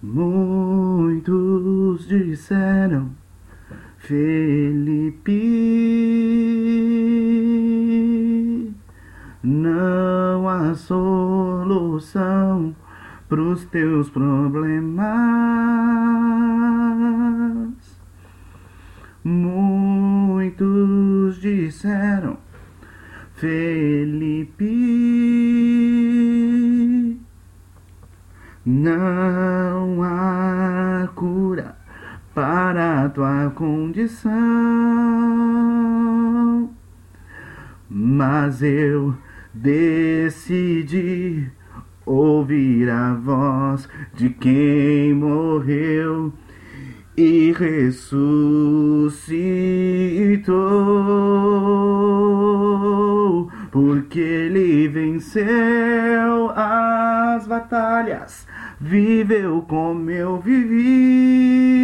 Muitos disseram, Felipe, não há solução pros teus problemas. Muitos disseram, Felipe, não há cura para a tua condição. Mas eu decidi ouvir a voz de quem morreu e ressuscitou, porque ele venceu as batalhas, viveu como eu vivi.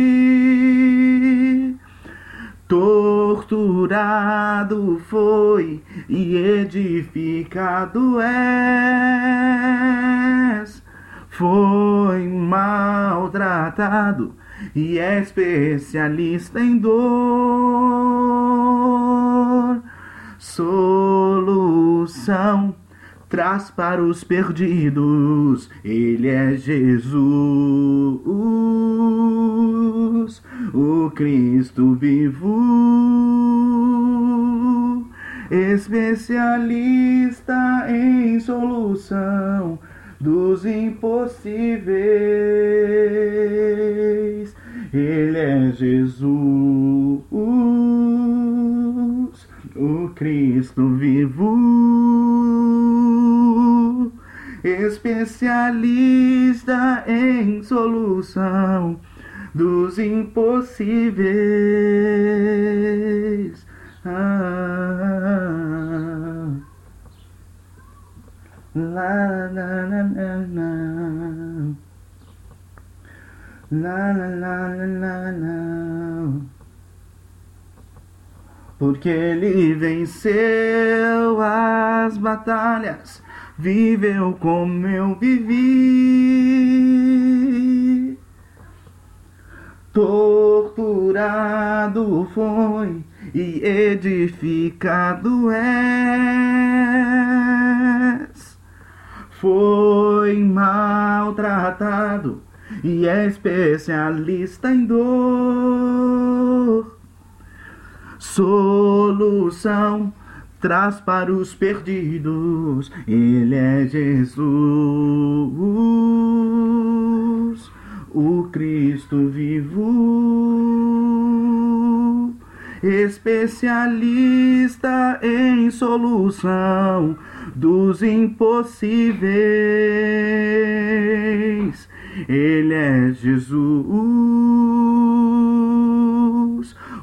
Torturado foi e edificado és. Foi maltratado e é especialista em dor. Solução traz para os perdidos, Ele é Jesus, o Cristo vivo, especialista em solução dos impossíveis. Ele é Jesus, o Cristo vivo, especialista em solução dos impossíveis. Ah. La, la, la, la, la, la. Porque ele venceu as batalhas, viveu como eu vivi. Torturado foi e edificado és. Foi maltratado e é especialista em dor. Solução traz para os perdidos, Ele é Jesus, o Cristo vivo, especialista em solução dos impossíveis. Ele é Jesus,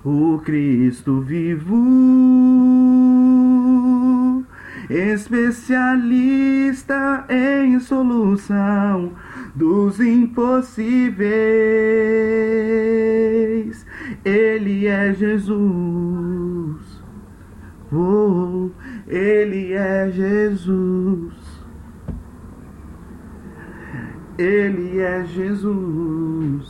o Cristo vivo, especialista em solução dos impossíveis. Ele é Jesus, oh, Ele é Jesus. Ele é Jesus.